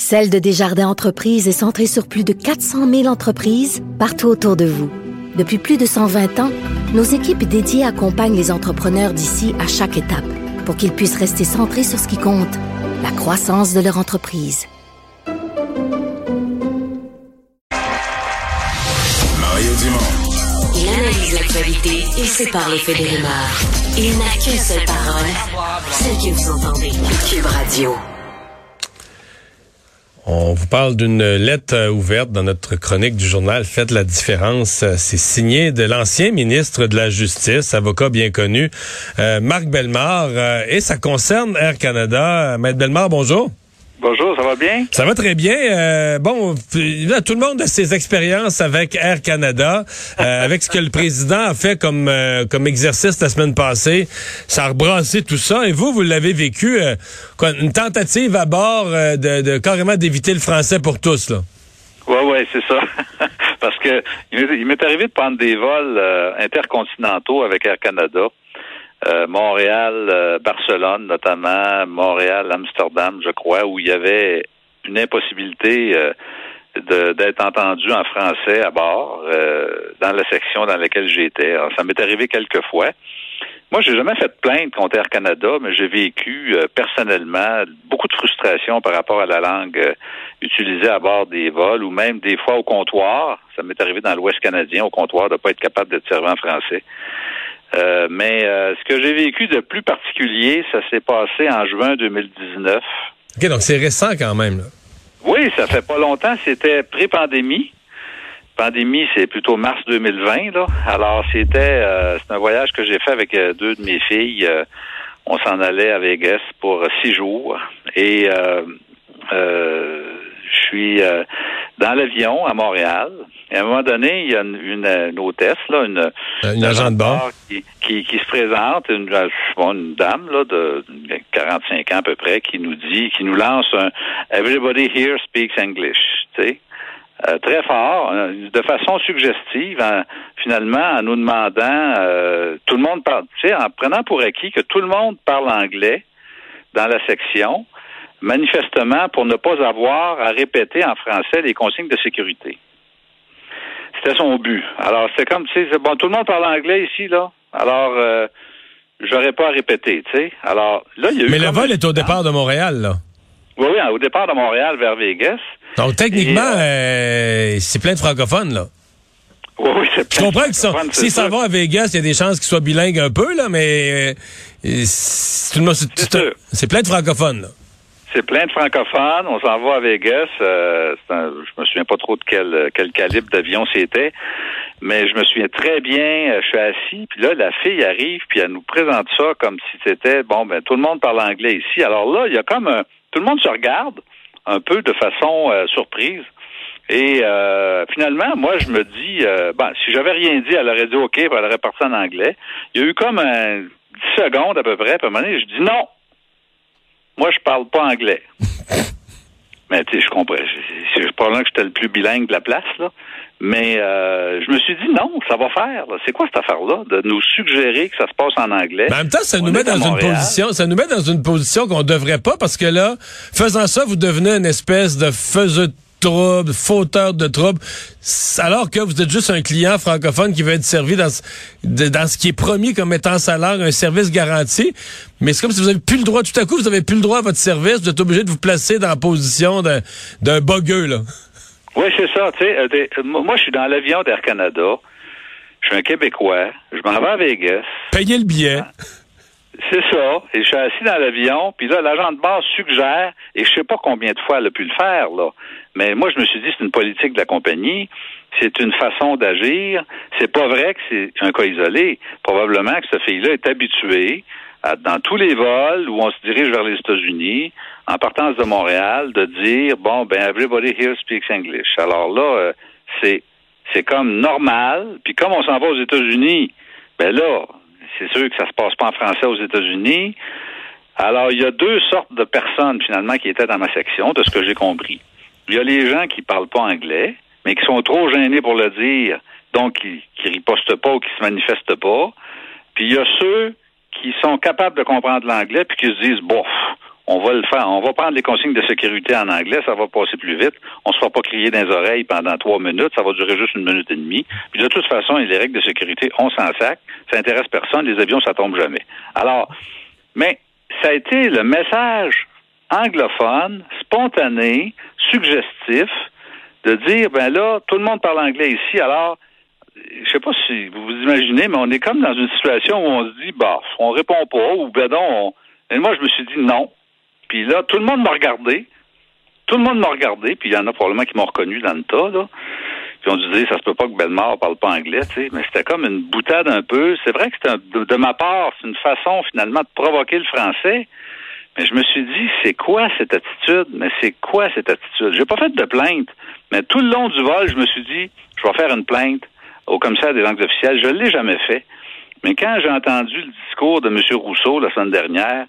Celle de Desjardins Entreprises est centrée sur plus de 400 000 entreprises partout autour de vous. Depuis plus de 120 ans, nos équipes dédiées accompagnent les entrepreneurs d'ici à chaque étape pour qu'ils puissent rester centrés sur ce qui compte, la croissance de leur entreprise. Mario Dumont. Il analyse l'actualité et sépare les faits des. Il n'a qu'une seule parole, celle que vous entendez. Cube Radio. On vous parle d'une lettre euh, ouverte dans notre chronique du journal Faites la différence. Euh, c'est signé de l'ancien ministre de la Justice, avocat bien connu, euh, Marc Bellemare, et ça concerne Air Canada. Maître Bellemare, bonjour. Bonjour, ça va bien? Ça va très bien. Euh, bon, là, tout le monde a ses expériences avec Air Canada, euh, avec ce que le président a fait comme euh, comme exercice la semaine passée. Ça a rebrassé tout ça. Et vous, vous l'avez vécu, quoi, une tentative à bord de, de, carrément d'éviter le français pour tous, là. Ouais, ouais, c'est ça. Parce que il m'est arrivé de prendre des vols intercontinentaux avec Air Canada. Euh, Montréal, euh, Barcelone notamment, Montréal, Amsterdam, je crois, où il y avait une impossibilité euh, d'être entendu en français à bord dans la section dans laquelle j'étais. Ça m'est arrivé quelques fois. Moi, j'ai jamais fait de plainte contre Air Canada, mais j'ai vécu personnellement beaucoup de frustration par rapport à la langue utilisée à bord des vols ou même des fois au comptoir. Ça m'est arrivé dans l'Ouest canadien au comptoir de ne pas être capable d'être servi en français. Euh, mais euh, ce que j'ai vécu de plus particulier, ça s'est passé en juin 2019. OK, donc c'est récent quand même. Là. Oui, ça fait pas longtemps. C'était pré-pandémie. Pandémie, c'est plutôt mars 2020. Là. Alors, c'était euh, un voyage que j'ai fait avec deux de mes filles. on s'en allait à Vegas pour six jours. Et je suis dans l'avion à Montréal. Et à un moment donné, il y a une, une, hôtesse, là, une, euh, une agent de bord qui, qui, qui, se présente, une, euh, bon, une dame là, de 45 ans à peu près, qui nous dit, qui nous lance un Everybody here speaks English, tu sais. Euh, très fort, de façon suggestive, finalement, en nous demandant, tout le monde parle, tu sais, en prenant pour acquis que tout le monde parle anglais dans la section, manifestement pour ne pas avoir à répéter en français les consignes de sécurité. C'était son but. Alors, c'est comme, tu sais, bon, tout le monde parle anglais ici, là. Alors, euh, j'aurais pas à répéter, tu sais. Alors, là, il y a eu. Mais le vol est au départ de Montréal, là. Oui, oui, au départ de Montréal vers Vegas. Donc, techniquement, euh, euh, c'est plein de francophones, là. Oui, oui, c'est plein Je comprends que s'ils s'en vont à Vegas, il y a des chances qu'ils soient bilingues un peu, là, mais c'est plein de francophones, là. C'est plein de francophones. On s'en va à Vegas. Euh, je me souviens pas trop de quel, quel calibre d'avion c'était, mais je me souviens très bien. Euh, je suis assis, puis là, la fille arrive, puis elle nous présente ça comme si c'était bon. Ben tout le monde parle anglais ici. Alors là, il y a comme un, tout le monde se regarde un peu de façon euh, surprise. Et euh, finalement, moi, je me dis, ben, si j'avais rien dit, elle aurait dit OK, elle aurait parti en anglais. Il y a eu comme un 10 secondes à peu près, puis à un moment donné, je dis non, moi, je parle pas anglais. Mais tu sais, je comprends. C'est probablement que j'étais le plus bilingue de la place, là. Mais euh, je me suis dit non, ça va faire. C'est quoi cette affaire-là de nous suggérer que ça se passe en anglais? Mais En même temps, ça nous met dans une position, ça nous met dans une position qu'on devrait pas parce que là, faisant ça, vous devenez une espèce de faiseux troubles, fauteur de troubles, alors que vous êtes juste un client francophone qui veut être servi dans, dans ce qui est promis comme étant salaire, un service garanti. Mais c'est comme si vous avez plus le droit, tout à coup, vous avez plus le droit à votre service, vous êtes obligé de vous placer dans la position d'un bogueux, là. Oui, c'est ça. Tu sais, euh, moi, je suis dans l'avion d'Air Canada. Je suis un Québécois. Je m'en vais à Vegas. Payez le billet. C'est ça. Et je suis assis dans l'avion, puis là, l'agent de base suggère, et je sais pas combien de fois elle a pu le faire, là. Mais moi, je me suis dit, c'est une politique de la compagnie, c'est une façon d'agir. C'est pas vrai que c'est un cas isolé. Probablement que cette fille-là est habituée dans tous les vols où on se dirige vers les États-Unis, en partance de Montréal, de dire bon ben everybody here speaks English. Alors là, euh, c'est c'est comme normal. Puis comme on s'en va aux États-Unis, ben là, c'est sûr que ça se passe pas en français aux États-Unis. Alors il y a deux sortes de personnes finalement qui étaient dans ma section, de ce que j'ai compris. Il y a les gens qui parlent pas anglais, mais qui sont trop gênés pour le dire, donc qui, qui ripostent pas ou qui se manifestent pas. Puis il y a ceux qui sont capables de comprendre l'anglais puis qui se disent bof, on va le faire, on va prendre les consignes de sécurité en anglais, ça va passer plus vite. On se fera pas crier dans les oreilles pendant trois minutes, ça va durer juste une minute et demie. Puis de toute façon, les règles de sécurité, on s'en sac, ça intéresse personne, les avions, ça tombe jamais. Alors, mais ça a été le message anglophone, spontané, suggestif, de dire, ben là, tout le monde parle anglais ici, alors je sais pas si vous vous imaginez, mais on est comme dans une situation où on se dit, bah, on répond pas, ou ben non, et moi je me suis dit non. Puis là, tout le monde m'a regardé. Tout le monde m'a regardé, puis il y en a probablement qui m'ont reconnu dans le tas, là. Puis on disait, ça se peut pas que Bellemare parle pas anglais, tu sais. Mais c'était comme une boutade un peu. C'est vrai que c'était de, ma part, c'est une façon finalement de provoquer le français. Mais je me suis dit, c'est quoi cette attitude? Mais c'est quoi cette attitude? J'ai pas fait de plainte. Mais tout le long du vol, je me suis dit, je vais faire une plainte au commissaire des langues officielles. Je l'ai jamais fait. Mais quand j'ai entendu le discours de M. Rousseau la semaine dernière,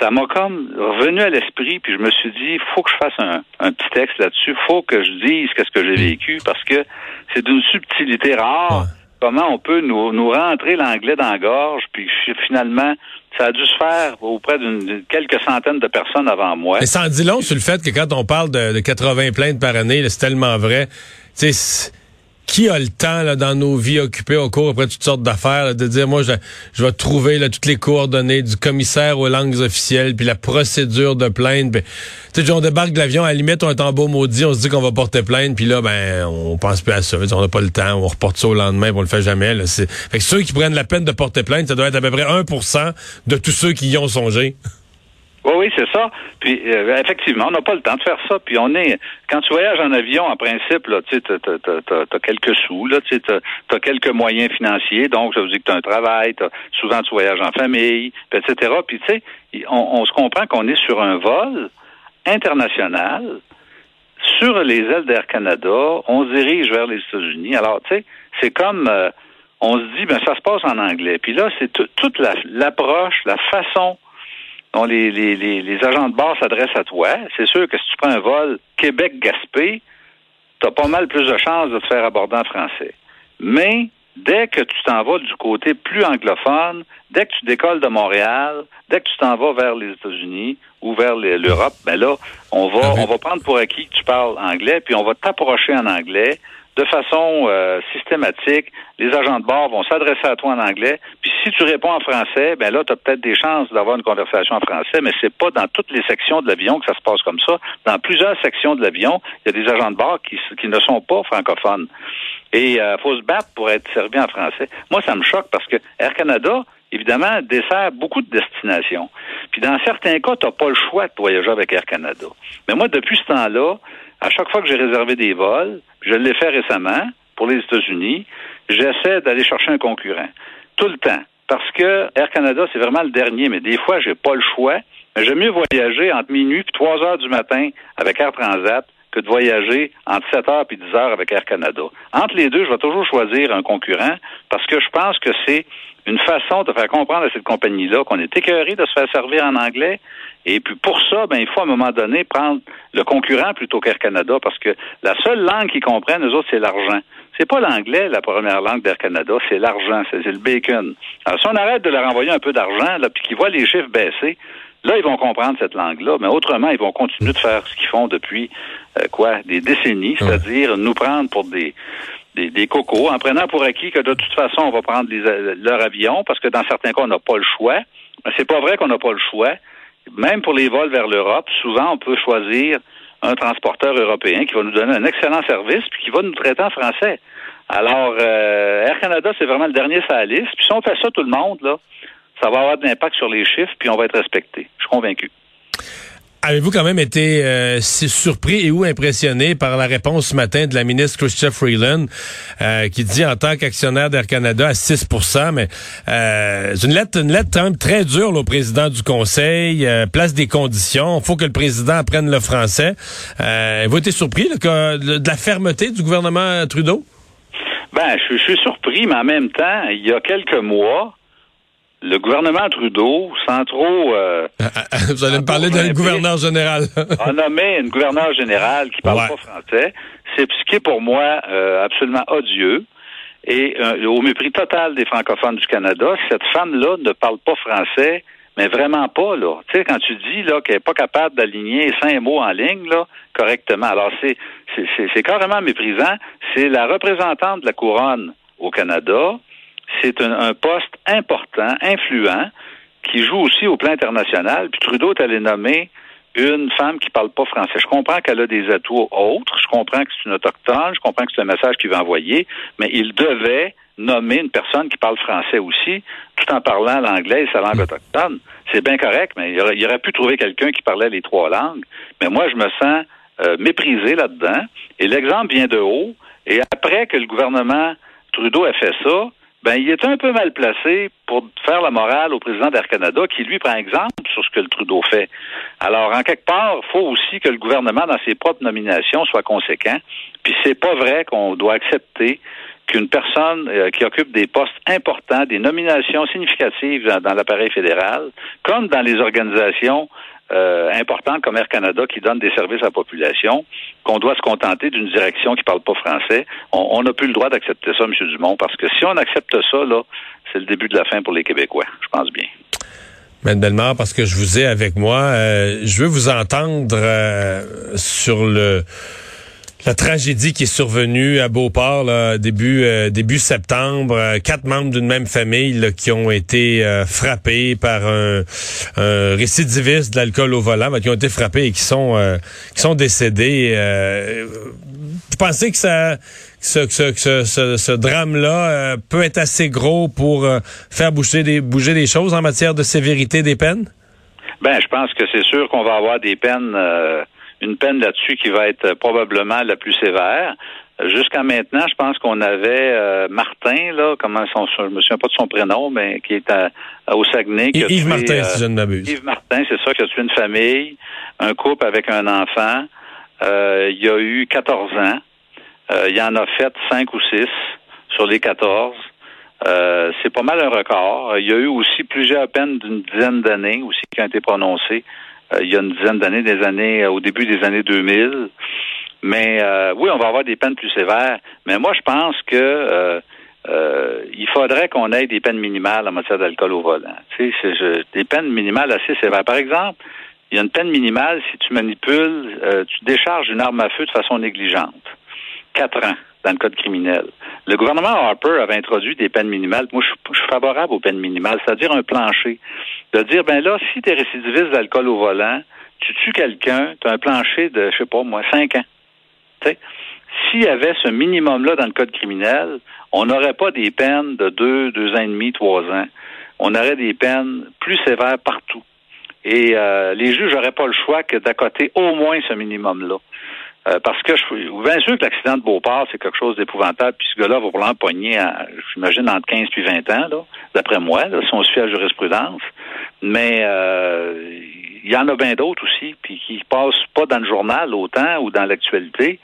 ça m'a comme revenu à l'esprit, puis je me suis dit, faut que je fasse un, un petit texte là-dessus, faut que je dise qu'est-ce que j'ai vécu, parce que c'est d'une subtilité rare. Comment on peut nous, nous rentrer l'anglais dans la gorge, puis finalement, ça a dû se faire auprès d'une quelques centaines de personnes avant moi. Mais ça en dit long sur le fait que quand on parle de, de 80 plaintes par année, c'est tellement vrai. Tu sais, qui a le temps là, dans nos vies occupées au cours après toutes sortes d'affaires de dire moi je, je vais trouver toutes les coordonnées du commissaire aux langues officielles puis la procédure de plainte tu sais on débarque de l'avion à la limite on est en beau maudit on se dit qu'on va porter plainte puis là ben on pense plus à ça on n'a pas le temps on reporte ça au lendemain on le fait jamais là fait que ceux qui prennent la peine de porter plainte ça doit être à peu près 1% de tous ceux qui y ont songé oui, oui, c'est ça. Puis euh, effectivement, on n'a pas le temps de faire ça. Puis on est quand tu voyages en avion, en principe, là, tu t'as, quelques sous, là, tu t'as, quelques moyens financiers, donc ça veut dire que t'as un travail, souvent tu voyages en famille, etc. Puis tu sais, on, se comprend qu'on est sur un vol international sur les ailes d'Air Canada, on se dirige vers les États-Unis. Alors, tu sais, c'est comme euh, on se dit, ben ça se passe en anglais. Puis là, c'est toute l'approche, la façon dont les, les, les, agents de bord s'adressent à toi, c'est sûr que si tu prends un vol Québec-Gaspé, tu as pas mal plus de chances de te faire aborder en français. Mais dès que tu t'en vas du côté plus anglophone, dès que tu décolles de Montréal, dès que tu t'en vas vers les États-Unis ou vers l'Europe, ben là, on va, ah on va prendre pour acquis que tu parles anglais, puis on va t'approcher en anglais de façon euh, systématique. Les agents de bord vont s'adresser à toi en anglais. Puis si tu réponds en français, ben là, tu as peut-être des chances d'avoir une conversation en français, mais c'est pas dans toutes les sections de l'avion que ça se passe comme ça. Dans plusieurs sections de l'avion, il y a des agents de bord qui, qui ne sont pas francophones. Et il euh, faut se battre pour être servi en français. Moi, ça me choque parce que Air Canada, évidemment, dessert beaucoup de destinations. Puis dans certains cas, tu n'as pas le choix de voyager avec Air Canada. Mais moi, depuis ce temps-là, à chaque fois que j'ai réservé des vols, je l'ai fait récemment pour les États-Unis, j'essaie d'aller chercher un concurrent. Tout le temps. Parce que Air Canada, c'est vraiment le dernier, mais des fois, j'ai pas le choix. J'aime mieux voyager entre minuit et 3 heures du matin avec Air Transat que de voyager entre 7 heures et 10 heures avec Air Canada. Entre les deux, je vais toujours choisir un concurrent parce que je pense que c'est une façon de faire comprendre à cette compagnie-là qu'on est écœuré de se faire servir en anglais. Et puis pour ça, ben, il faut à un moment donné prendre le concurrent plutôt qu'Air Canada parce que la seule langue qu'ils comprennent, eux autres, c'est l'argent. C'est pas l'anglais, la première langue d'Air Canada, c'est l'argent, c'est le bacon. Alors si on arrête de leur envoyer un peu d'argent, là, puis qu'ils voient les chiffres baisser, là, ils vont comprendre cette langue-là. Mais autrement, ils vont continuer de faire ce qu'ils font depuis euh, quoi, des décennies, c'est-à-dire nous prendre pour des des, des, cocos, en prenant pour acquis que de toute façon, on va prendre les, leur avion, parce que dans certains cas, on n'a pas le choix. Mais c'est pas vrai qu'on n'a pas le choix. Même pour les vols vers l'Europe, souvent, on peut choisir un transporteur européen qui va nous donner un excellent service puis qui va nous traiter en français. Alors, euh, Air Canada, c'est vraiment le dernier sur la liste. Puis si on fait ça, tout le monde, là, ça va avoir de l'impact sur les chiffres, puis on va être respecté. Je suis convaincu. Avez-vous quand même été euh, surpris et ou impressionné par la réponse ce matin de la ministre Chrystia Freeland euh, qui dit en tant qu'actionnaire d'Air Canada à 6% mais euh, c'est une lettre, une lettre quand même très dure au président du Conseil, euh, place des conditions, il faut que le président apprenne le français. Euh, vous été surpris de la fermeté du gouvernement Trudeau? Ben, je suis surpris, mais en même temps, il y a quelques mois, le gouvernement Trudeau, sans trop... Euh, ah, ah, ah, vous allez me parler d'un gouverneur général. a nommé une gouverneur générale qui parle pas français. C'est ce qui est pour moi euh, absolument odieux. Et euh, au mépris total des francophones du Canada, cette femme-là ne parle pas français, mais vraiment pas, là. Tu sais, quand tu dis là qu'elle n'est pas capable d'aligner cinq mots en ligne, là, correctement. Alors, c'est, c'est, c'est carrément méprisant. C'est la représentante de la couronne au Canada c'est un, poste important, influent, qui joue aussi au plan international. Puis Trudeau est allé nommer une femme qui parle pas français. Je comprends qu'elle a des atouts autres, je comprends que c'est une autochtone, je comprends que c'est un message qu'il veut envoyer, mais il devait nommer une personne qui parle français aussi, tout en parlant l'anglais et sa langue autochtone. C'est bien correct, mais il aurait, pu trouver quelqu'un qui parlait les trois langues. Mais moi, je me sens euh, méprisé là-dedans. Et l'exemple vient de haut. Et après que le gouvernement Trudeau a fait ça, ben il est un peu mal placé pour faire la morale au président d'Air Canada, qui lui prend exemple sur ce que le Trudeau fait. Alors, en quelque part, il faut aussi que le gouvernement, dans ses propres nominations, soit conséquent. Puis c'est pas vrai qu'on doit accepter qu'une personne euh, qui occupe des postes importants, des nominations significatives dans l'appareil fédéral, comme dans les organisations euh, important comme Air Canada qui donne des services à la population, qu'on doit se contenter d'une direction qui parle pas français. On n'a plus le droit d'accepter ça, M. Dumont, parce que si on accepte ça, là, c'est le début de la fin pour les Québécois. Je pense bien. Mme Bellemare, parce que je vous ai avec moi, euh, je veux vous entendre euh, sur le la tragédie qui est survenue à Beauport début euh, début septembre, euh, quatre membres d'une même famille qui ont été euh, frappés par un, récidiviste de l'alcool au volant, qui ont été frappés et qui sont qui sont décédés. vous pensez que ça ce, ce drame-là peut être assez gros pour faire bouger des bouger des choses en matière de sévérité des peines? Ben, je pense que c'est sûr qu'on va avoir des peines une peine là-dessus qui va être probablement la plus sévère. Jusqu'à maintenant, je pense qu'on avait euh, Martin, là, comment son, je me souviens pas de son prénom, mais qui est à, au Saguenay. Qui Yves Martin, si je ne m'abuse. Yves Martin, c'est ça, qui a tué une famille, un couple avec un enfant. Euh, il y a eu 14 ans. Euh, il y en a fait 5 ou 6 sur les 14. c'est pas mal un record. Il y a eu aussi plusieurs peines d'une dizaine d'années aussi qui ont été prononcées euh, il y a une dizaine d'années, des années euh, au début des années 2000. Mais euh, oui, on va avoir des peines plus sévères. Mais moi, je pense que il faudrait qu'on ait des peines minimales en matière d'alcool au volant. Tu sais, des peines minimales assez sévères. Par exemple, il y a une peine minimale si tu manipules, tu décharges une arme à feu de façon négligente. Quatre ans dans le code criminel. Le gouvernement Harper avait introduit des peines minimales. Moi, je, suis favorable aux peines minimales, c'est-à-dire un plancher. De dire, ben là, si tu es récidiviste d'alcool au volant, tu tues quelqu'un, tu as un plancher de, je sais pas moi, cinq ans. S'il y avait ce minimum-là dans le code criminel, on n'aurait pas des peines de deux, deux ans et demi, trois ans. On aurait des peines plus sévères partout. Et euh, les juges n'auraient pas le choix que d'accoter au moins ce minimum-là. Euh, parce que je suis bien sûr que l'accident de Beauport, c'est quelque chose d'épouvantable, puis ce gars-là va probablement pogner, j'imagine, entre 15 puis 20 ans, d'après moi, là, si on suit la jurisprudence. Mais euh, il y en a bien d'autres aussi, puis qui passent pas dans le journal autant ou dans l'actualité,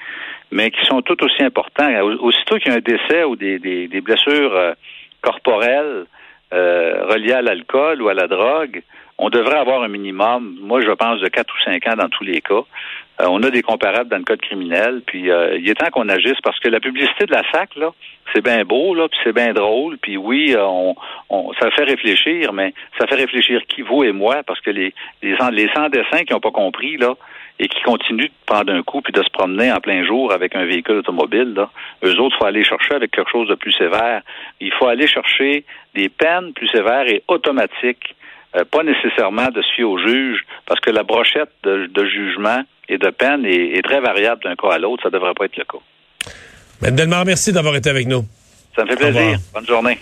mais qui sont tout aussi importants. Aussitôt qu'il y a un décès ou des, des, des blessures euh, corporelles reliées à l'alcool ou à la drogue, on devrait avoir un minimum, moi je pense, de 4 ou 5 ans dans tous les cas. Euh, on a des comparables dans le code criminel, puis euh, il est temps qu'on agisse parce que la publicité de la SAC, là, c'est bien beau, là, puis c'est bien drôle, puis oui, euh, on, ça fait réfléchir, mais ça fait réfléchir qui vous et moi, parce que les, les, les sans-dessins qui n'ont pas compris, là, et qui continuent de prendre un coup puis de se promener en plein jour avec un véhicule automobile, là, eux autres, il faut aller chercher avec quelque chose de plus sévère. Il faut aller chercher des peines plus sévères et automatiques euh, pas nécessairement de se fier au juge, parce que la brochette de, jugement et de peine est, très variable d'un cas à l'autre. Ça ne devrait pas être le cas. Mme Delmar, merci d'avoir été avec nous. Ça me fait plaisir. Bonne journée.